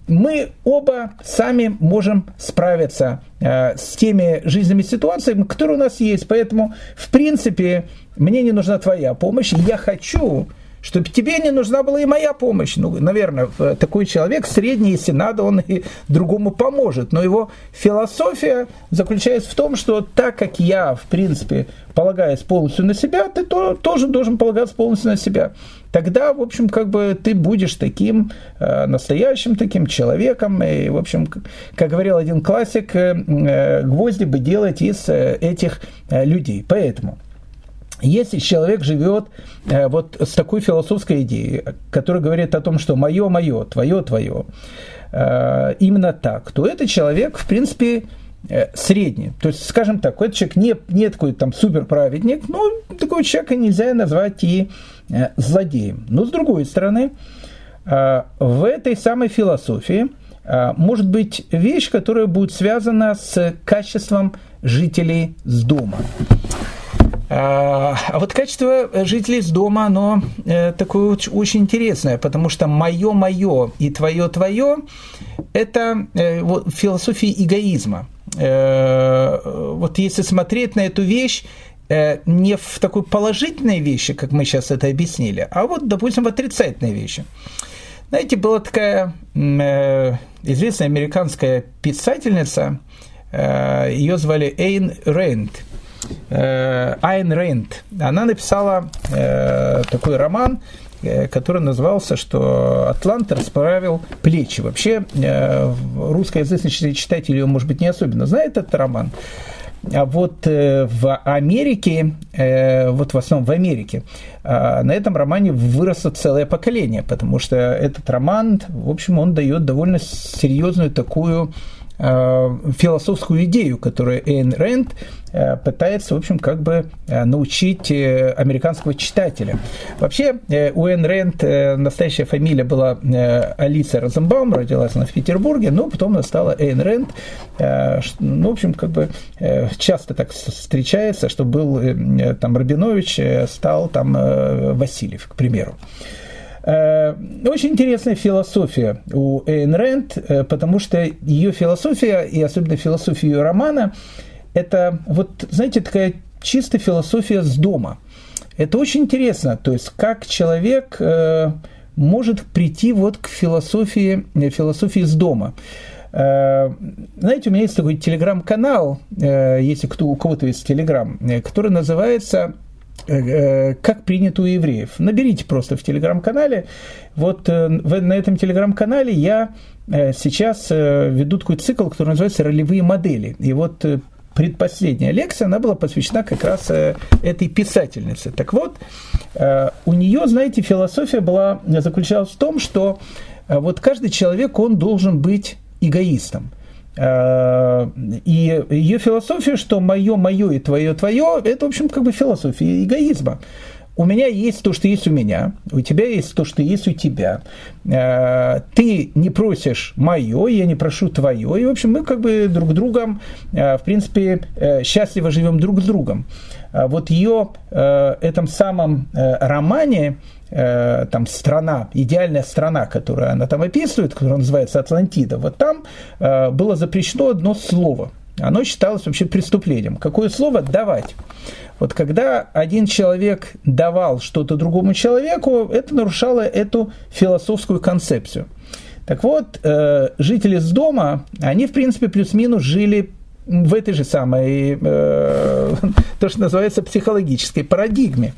мы оба сами можем справиться э, с теми жизненными ситуациями, которые у нас есть. Поэтому, в принципе, мне не нужна твоя помощь. Я хочу, чтобы тебе не нужна была и моя помощь. Ну, наверное, такой человек средний, если надо, он и другому поможет. Но его философия заключается в том, что так как я, в принципе, полагаюсь полностью на себя, ты то, тоже должен полагаться полностью на себя. Тогда, в общем, как бы ты будешь таким э, настоящим таким человеком. И, в общем, как говорил один классик, э, э гвозди бы делать из э, этих э, людей. Поэтому если человек живет э, вот с такой философской идеей, которая говорит о том, что мое мое, твое твое, э, именно так, то этот человек, в принципе, э, средний. То есть, скажем так, этот человек не, не такой там суперправедник, но такого человека нельзя назвать и злодеем. Но с другой стороны, в этой самой философии может быть вещь, которая будет связана с качеством жителей с дома. А, а вот качество жителей с дома, оно э, такое очень интересное, потому что мое мое и твое твое – это э, вот, философия эгоизма. Э, вот если смотреть на эту вещь, не в такой положительной вещи, как мы сейчас это объяснили, а вот, допустим, в отрицательной вещи. Знаете, была такая известная американская писательница, ее звали Эйн Рэнд – Э, Айн Рейнд. Она написала э, такой роман, э, который назывался, что Атлант расправил плечи. Вообще, русскоязычный читатель его, может быть, не особенно знает этот роман. А вот в Америке, вот в основном в Америке, на этом романе выросло целое поколение, потому что этот роман, в общем, он дает довольно серьезную такую Э, философскую идею, которую Эйн Рэнд э, пытается, в общем, как бы э, научить американского читателя. Вообще, у Эйн Рэнд настоящая фамилия была Алиса Розенбаум, родилась она в Петербурге, но потом она стала Эйн Рэнд. Ну, в общем, как бы часто так встречается, что был там Рабинович, стал там Васильев, к примеру. Э, очень интересная философия у Эйн Рэнд, э, потому что ее философия, и особенно философия ее романа, это вот, знаете, такая чистая философия с дома. Это очень интересно, то есть как человек э, может прийти вот к философии, философии с дома. Знаете, у меня есть такой телеграм-канал, если кто, у кого-то есть телеграм, который называется как принято у евреев. Наберите просто в телеграм-канале. Вот э, на этом телеграм-канале я сейчас веду такой цикл, который называется «Ролевые модели». И вот предпоследняя лекция, она была посвящена как раз этой писательнице. Так вот, у нее, знаете, философия была, заключалась в том, что вот каждый человек, он должен быть эгоистом – Э, и ее философия, что мое, мое и твое, твое, это, в общем, как бы философия эгоизма. У меня есть то, что есть у меня, у тебя есть то, что есть у тебя. Э, ты не просишь мое, я не прошу твое. И, в общем, мы как бы друг другом, э, в принципе, счастливо живем друг с другом. Вот ее этом самом романе э, там страна, идеальная страна, которую она там описывает, которая называется Атлантида, вот там э, было запрещено одно слово. Оно считалось вообще преступлением. Какое слово? Давать. Вот когда один человек давал что-то другому человеку, это нарушало эту философскую концепцию. Так вот, э, жители с дома, они, в принципе, плюс-минус жили в этой же самой, э, то, что называется психологической парадигме,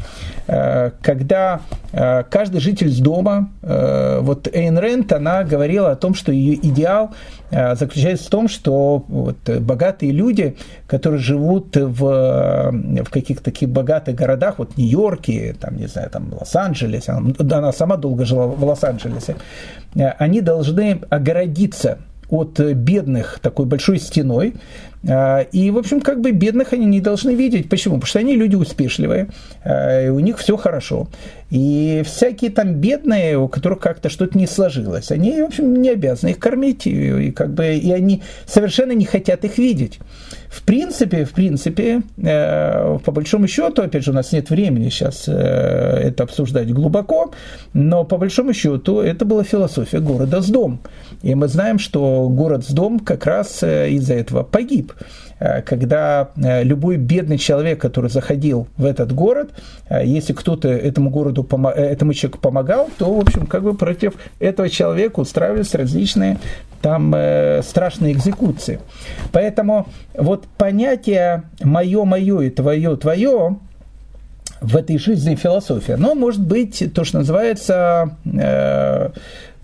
э, когда э, каждый житель дома, э, вот Эйн Рент, она говорила о том, что ее идеал э, заключается в том, что вот, богатые люди, которые живут в, в каких-то таких богатых городах, вот Нью-Йорке, там, не знаю, там Лос-Анджелесе, она, она сама долго жила в Лос-Анджелесе, э, они должны огородиться от бедных такой большой стеной, и, в общем, как бы бедных они не должны видеть. Почему? Потому что они люди успешливые, а, и у них все хорошо. И всякие там бедные, у которых как-то что-то не сложилось, они, в общем, не обязаны их кормить, и, как бы, и они совершенно не хотят их видеть. В принципе, в принципе, э, по большому счету, опять же, у нас нет времени сейчас э, это обсуждать глубоко, но по большому счету это была философия города с дом. И мы знаем, что город с дом как раз э, из-за этого погиб. Э, когда э, любой бедный человек, который заходил в этот город, э, если кто-то этому городу этому человеку помогал, то, в общем, как бы против этого человека устраивались различные там страшные экзекуции. Поэтому вот понятие «моё, моё» и «твоё, твоё» в этой жизни философия, оно может быть то, что называется э,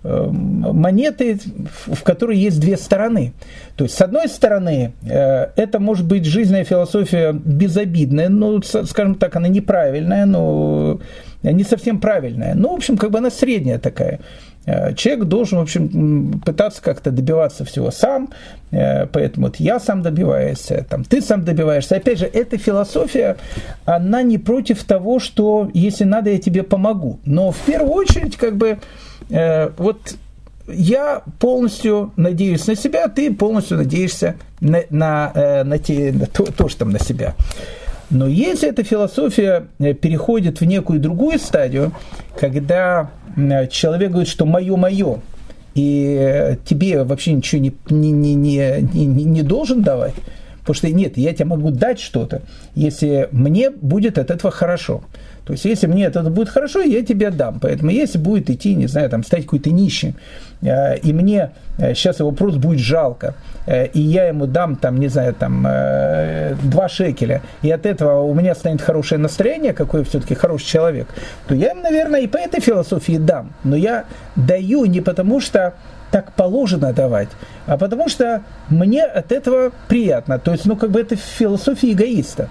монеты, в которой есть две стороны. То есть, с одной стороны, э, это может быть жизненная философия безобидная, ну, скажем так, она неправильная, но не совсем правильная. Ну, в общем, как бы она средняя такая. Э, человек должен, в общем, пытаться как-то добиваться всего сам, э, поэтому вот я сам добиваюсь, там, ты сам добиваешься. Опять же, эта философия, она не против того, что если надо, я тебе помогу. Но в первую очередь, как бы, э, вот я полностью надеюсь на себя, ты полностью надеешься на, на, на, те, на то, то, что там на себя. Но если эта философия э, переходит в некую другую стадию, когда человек говорит, что мое мое, и э, тебе вообще ничего не, не, не, не, не должен давать, потому что нет, я тебе могу дать что-то, если мне будет от этого хорошо. То есть, если мне это будет хорошо, я тебе дам. Поэтому, если будет идти, не знаю, там, стать какой-то нищим, э, и мне сейчас его просто будет жалко, Э, и я ему дам, там, не знаю, там, э, два шекеля, и от этого у меня станет хорошее настроение, какой все-таки хороший человек, то я им, наверное, и по этой философии дам. Но я даю не потому, что так положено давать, а потому что мне от этого приятно. То есть, ну, как бы это философия эгоиста.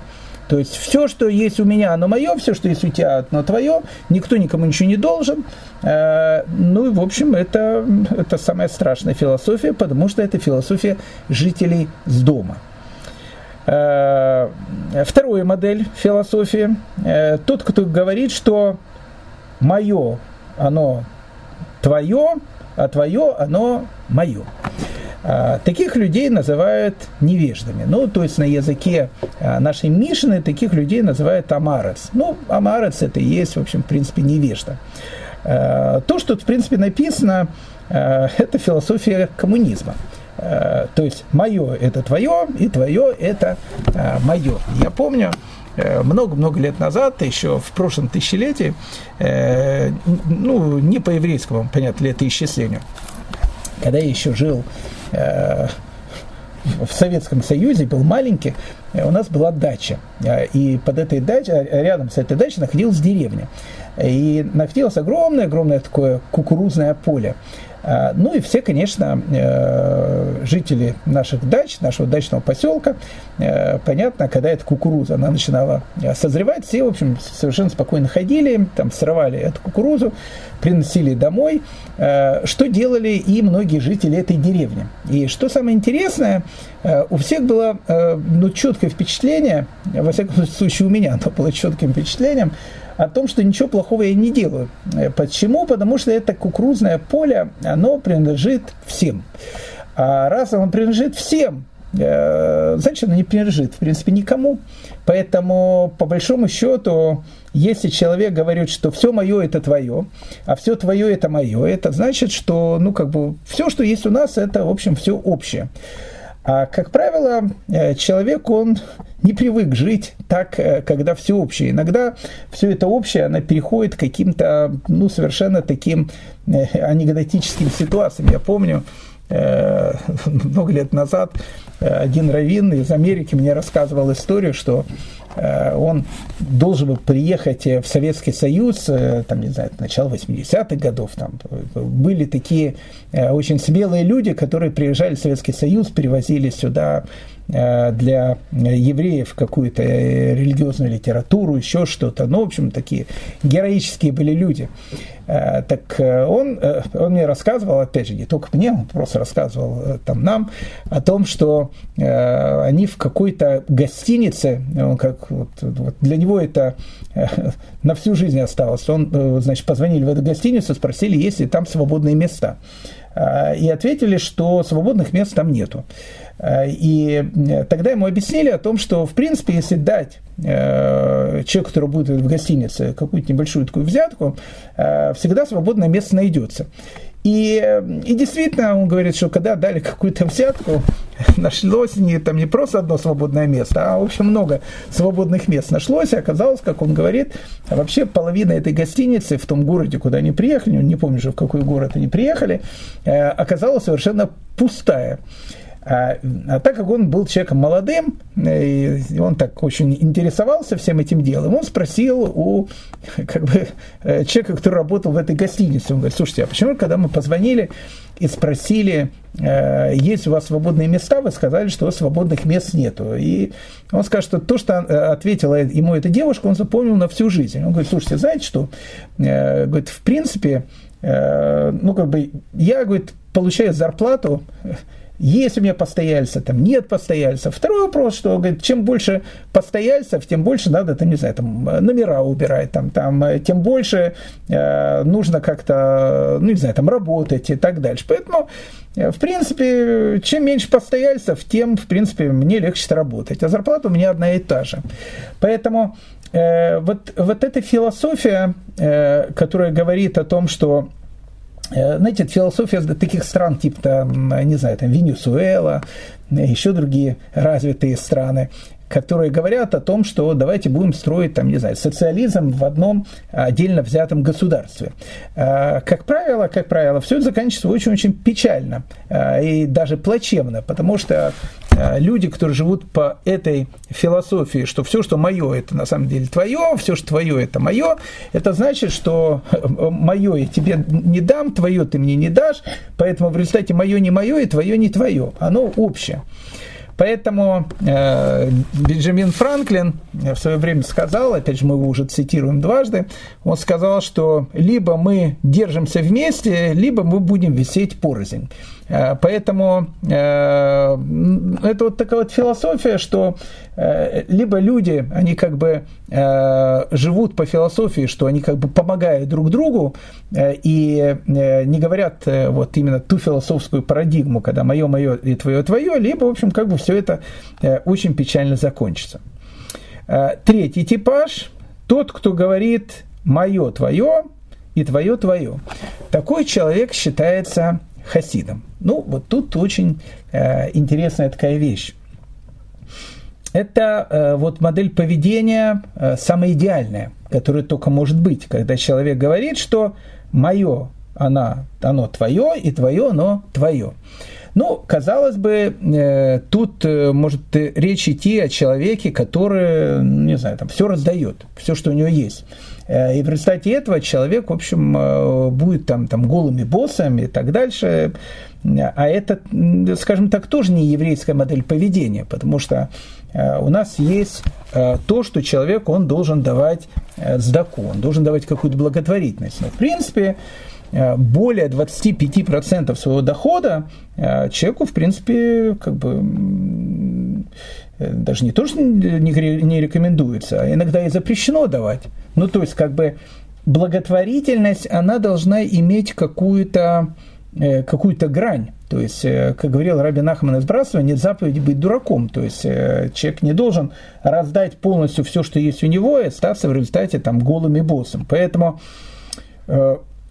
То есть все, что есть у меня, оно мое, все, что есть у тебя, оно твое, никто никому ничего не должен. Э, ну и, в общем, это, это самая страшная философия, потому что это философия жителей с дома. Э, вторая модель философии. Э, тот, кто говорит, что мое, оно твое, а твое, оно мое. А, таких людей называют невеждами. Ну, то есть на языке а, нашей Мишины таких людей называют амарец. Ну, амарец это и есть, в общем, в принципе, невежда. А, то, что, в принципе, написано, это философия коммунизма. То есть мое это твое, и твое это мое. Я помню, много-много лет назад, еще в прошлом тысячелетии, ну, не по еврейскому, понятно, летоисчислению, когда я еще жил Э, в Советском Союзе был маленький, э, у нас была дача. Э, и под этой дачей, рядом с этой дачей находилась деревня. И находилось огромное-огромное такое кукурузное поле. А, ну и все, конечно, э, жители наших дач, нашего дачного поселка, э, понятно, когда эта кукуруза, она начинала э, созревать, все, в общем, совершенно спокойно ходили, там срывали эту кукурузу, приносили домой, что делали и многие жители этой деревни. И что самое интересное, у всех было ну, четкое впечатление, во всяком случае у меня оно было четким впечатлением, о том, что ничего плохого я не делаю. Э, почему? Потому что это кукурузное поле, оно принадлежит всем. А раз оно принадлежит всем, э, значит, оно не принадлежит, в принципе, никому. Поэтому, по большому счету, если человек говорит, что все мое это твое, а все твое это мое, это значит, что, ну, как бы, все, что есть у нас, это, в общем, все общее. А, как правило, э, человек, он не привык жить так, э, когда все общее. Иногда все это общее, оно переходит к каким-то, ну, совершенно таким э, анекдотическим ситуациям. Я помню, много лет назад один раввин из Америки мне рассказывал историю, что Э, он должен был приехать в Советский Союз, э, там, не знаю, начало 80-х годов, там были такие э, очень смелые люди, которые приезжали в Советский Союз, перевозили сюда для евреев какую-то религиозную литературу, еще что-то. Ну, в общем, такие героические были люди. Э, так э, он, э, он мне рассказывал, опять же, не только мне, он просто рассказывал там нам о том, что они в какой-то гостинице, он как вот, вот для него это на всю жизнь осталось. Он, значит, позвонили в эту гостиницу, спросили, есть ли там свободные места. И ответили, что свободных мест там нету. И тогда ему объяснили о том, что, в принципе, если дать Э, человек, который будет в гостинице, какую-то небольшую такую взятку, э, всегда свободное место найдется. И, и действительно, он говорит, что когда дали какую-то взятку, нашлось не, там не просто одно свободное место, а, в общем, много свободных мест нашлось, и оказалось, как он говорит, вообще половина этой гостиницы в том городе, куда они приехали, не помню же, в какой город они приехали, э, оказалась совершенно пустая. А, а так как он был человеком молодым, и он так очень интересовался всем этим делом, он спросил у как бы, э, человека, который работал в этой гостинице, он говорит, слушайте, а почему, когда мы позвонили и спросили, э, есть у вас свободные места, вы сказали, что свободных мест нету. И он скажет, что то, что э, ответила ему эта девушка, он запомнил на всю жизнь. Он говорит, слушайте, знаете что? Говорит, в принципе, ну, как бы, я, говорит, получаю зарплату есть у меня постояльца, там нет постояльцев. Второй вопрос, что говорит, чем больше постояльцев, тем больше надо, там, не знаю, там, номера убирать, там, там, тем больше э, нужно как-то, ну, не знаю, там, работать и так дальше. Поэтому, э, в принципе, чем меньше постояльцев, тем, в принципе, мне легче работать. А зарплата у меня одна и та же. Поэтому э, вот, вот эта философия, э, которая говорит о том, что знаете, философия таких стран, типа, там, не знаю, там, Венесуэла, еще другие развитые страны, которые говорят о том, что давайте будем строить, там, не знаю, социализм в одном отдельно взятом государстве. А, как правило, как правило, все это заканчивается очень-очень печально а, и даже плачевно, потому что а, люди, которые живут по этой философии, что все, что мое, это на самом деле твое, все, что твое, это мое, это значит, что мое я тебе не дам, твое ты мне не дашь, поэтому в результате мое не мое и твое не твое, оно общее. Поэтому э, Бенджамин Франклин в свое время сказал, опять же мы его уже цитируем дважды, он сказал, что либо мы держимся вместе, либо мы будем висеть порознь. Э, поэтому э, это вот такая вот философия, что э, либо люди, они как бы живут по философии, что они как бы помогают друг другу и не говорят вот именно ту философскую парадигму, когда мое, мое и твое, твое, либо, в общем, как бы все это очень печально закончится. Третий типаж – тот, кто говорит «мое, твое» и «твое, твое». Такой человек считается хасидом. Ну, вот тут очень э, интересная такая вещь. Это э, вот модель поведения э, самая идеальная, которая только может быть, когда человек говорит, что мое, она, оно твое, и твое, оно твое. Ну, казалось бы, э, тут э, может речь идти о человеке, который, не знаю, там все раздает, все, что у него есть. Э, и в результате этого человек, в общем, будет там, там голыми боссами и так дальше. А это, скажем так, тоже не еврейская модель поведения, потому что у нас есть то, что человек, он должен давать сдаку, он должен давать какую-то благотворительность. Но, в принципе, Э, более 25% своего дохода э, человеку, в принципе, как бы э, даже не то, что не рекомендуется, а иногда и запрещено давать. Ну, то есть, как бы благотворительность, она должна иметь какую-то какую-то грань. То есть, как говорил Раби Нахман из Брасова, нет заповеди быть дураком. То есть, человек не должен раздать полностью все, что есть у него, и остаться в результате там голым и боссом. Поэтому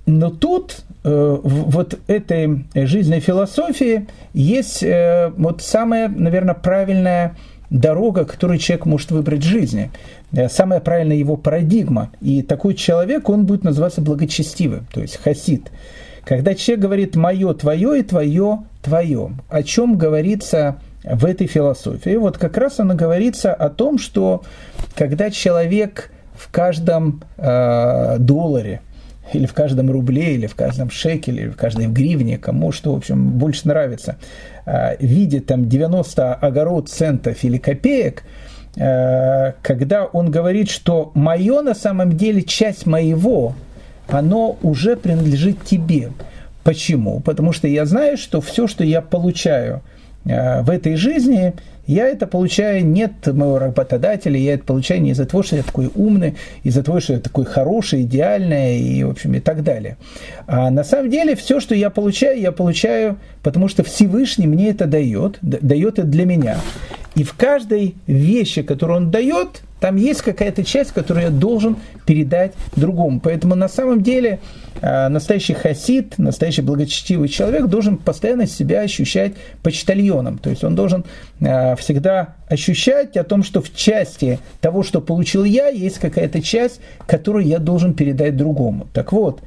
но тут э, вот этой жизненной философии есть э, вот самая, наверное, правильная дорога, которую человек может выбрать в жизни. Э, самая правильная его парадигма. И такой человек, он будет называться благочестивым, то есть хасид. Когда человек говорит «моё, твое» и «твое, твое», о чем говорится в этой философии? Вот как раз оно говорится о том, что когда человек в каждом э, долларе, или в каждом рубле, или в каждом шекеле, или в каждой гривне, кому что, в общем, больше нравится, а, видит там 90 огород центов или копеек, а, когда он говорит, что мое на самом деле часть моего, оно уже принадлежит тебе. Почему? Потому что я знаю, что все, что я получаю в этой жизни, я это получаю не от моего работодателя, я это получаю не из-за того, что я такой умный, из-за того, что я такой хороший, идеальный и, в общем, и так далее. А на самом деле все, что я получаю, я получаю, потому что Всевышний мне это дает, дает это для меня. И в каждой вещи, которую он дает, Там есть какая-то часть, которую я должен передать другому. Поэтому на самом деле э, настоящий хасид, настоящий благочестивый человек должен постоянно себя ощущать почтальоном. То есть он должен э, всегда ощущать о том, что в части того, что получил я, есть какая-то часть, которую я должен передать другому. Так вот,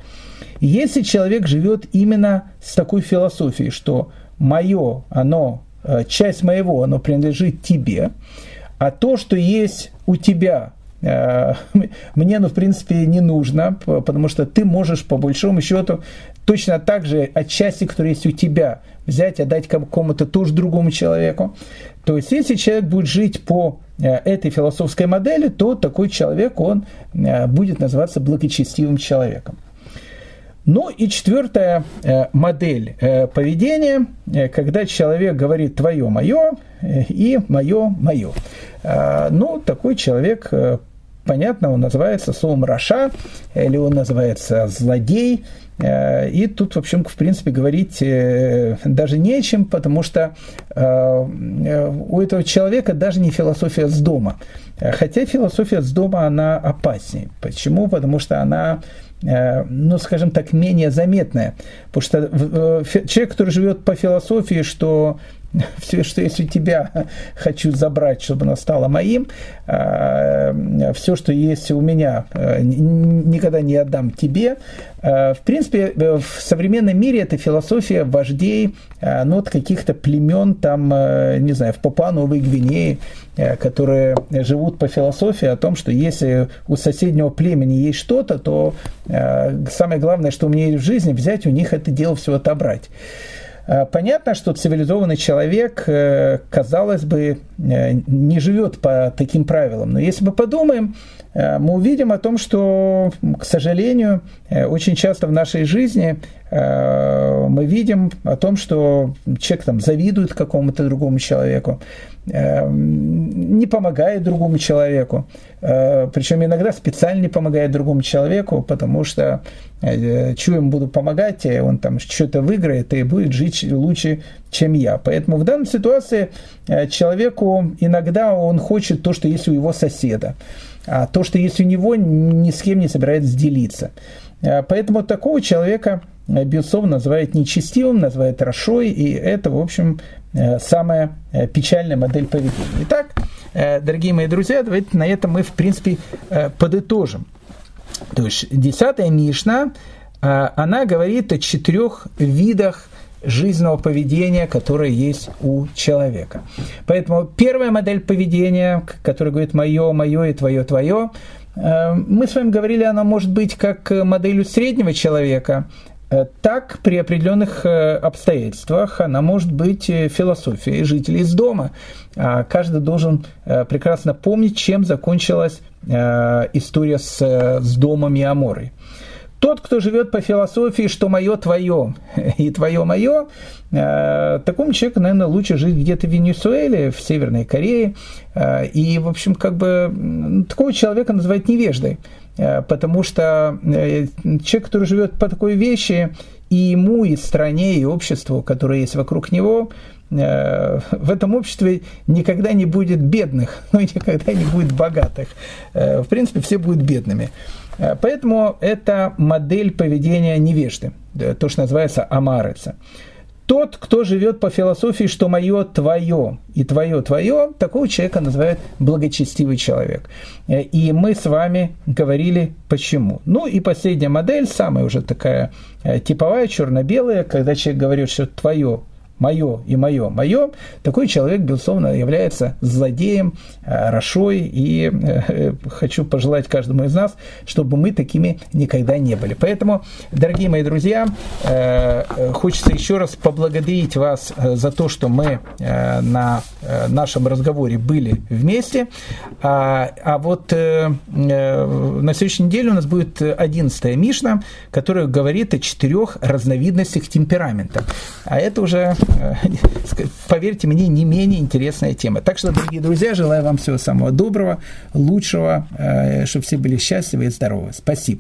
если человек живет именно с такой философией, что мое, оно, э, часть моего, оно принадлежит тебе, а то, что есть у тебя, э, мне, ну, в принципе, не нужно, потому что ты можешь, по большому счету, точно так же от части, которая есть у тебя, взять, отдать какому-то тоже другому человеку. То есть, если человек будет жить по э, этой философской модели, то такой человек, он э, будет называться благочестивым человеком. Ну и четвертая э, модель э, поведения, э, когда человек говорит твое мое и мое мое. Ну, такой человек, понятно, он называется словом Раша, или он называется злодей. И тут, в общем, в принципе, говорить даже не о чем, потому что у этого человека даже не философия с дома. Хотя философия с дома, она опаснее. Почему? Потому что она ну, скажем так, менее заметная. Потому что э, человек, который живет по философии, что все, что есть у тебя, хочу забрать, чтобы оно стало моим. А, все, что есть у меня, э, никогда не отдам тебе. А, в принципе, в современном мире это философия вождей а, ну, от каких-то племен, там, не знаю, в Папуа-Новой Гвинее, которые живут по философии о том, что если у соседнего племени есть что-то, то самое главное, что у меня есть в жизни, взять у них это дело все отобрать. Э, понятно, что цивилизованный человек, э, казалось бы, э, не живет по таким правилам. Но если мы подумаем, мы увидим о том, что, к сожалению, очень часто в нашей жизни мы видим о том, что человек там завидует какому-то другому человеку, не помогает другому человеку, причем иногда специально не помогает другому человеку, потому что Э, чего ему буду помогать, он там что-то выиграет и будет жить лучше, чем я. Поэтому в данной ситуации э, человеку иногда он хочет то, что есть у его соседа, а то, что есть у него, ни с кем не собирается делиться. Э, поэтому такого человека безусловно, называют нечестивым, называют рошой, и это, в общем, самая печальная модель поведения. Итак, дорогие мои друзья, давайте на этом мы, в принципе, подытожим. То есть десятая Мишна, она говорит о четырех видах жизненного поведения, которое есть у человека. Поэтому первая модель поведения, которая говорит «моё, моё и твое, твое», э, мы с вами говорили, она может быть как моделью среднего человека, э, так при определенных э, обстоятельствах она может быть философией жителей из дома. А каждый должен прекрасно помнить, чем закончилась Э, история с, с домом и Аморой. Тот, кто живет по философии, что мое твое и твое мое, э, такому человеку, наверное, лучше жить где-то в Венесуэле, в Северной Корее. Э, и, в общем, как бы такого человека называют невеждой. Потому что человек, который живет по такой вещи, и ему, и стране, и обществу, которое есть вокруг него, Э, в этом обществе никогда не будет бедных, но и никогда не будет богатых. Э, в принципе, все будут бедными. Э, поэтому это модель поведения невежды, то, что называется амарица. Тот, кто живет по философии, что мое твое и твое твое, такого человека называют благочестивый человек. И мы с вами говорили почему. Ну и последняя модель, самая уже такая типовая, черно-белая, когда человек говорит, что твое мое и мое, мое, такой человек, безусловно, является злодеем, э, рошой, и э, хочу пожелать каждому из нас, чтобы мы такими никогда не были. Поэтому, дорогие мои друзья, э, хочется еще раз поблагодарить вас за то, что мы на нашем разговоре были вместе. А, а вот на следующей неделе у нас будет 11 Мишна, которая говорит о четырех разновидностях темперамента. А это уже поверьте мне, не менее интересная тема. Так что, дорогие друзья, желаю вам всего самого доброго, лучшего, э, чтобы все были счастливы и здоровы. Спасибо.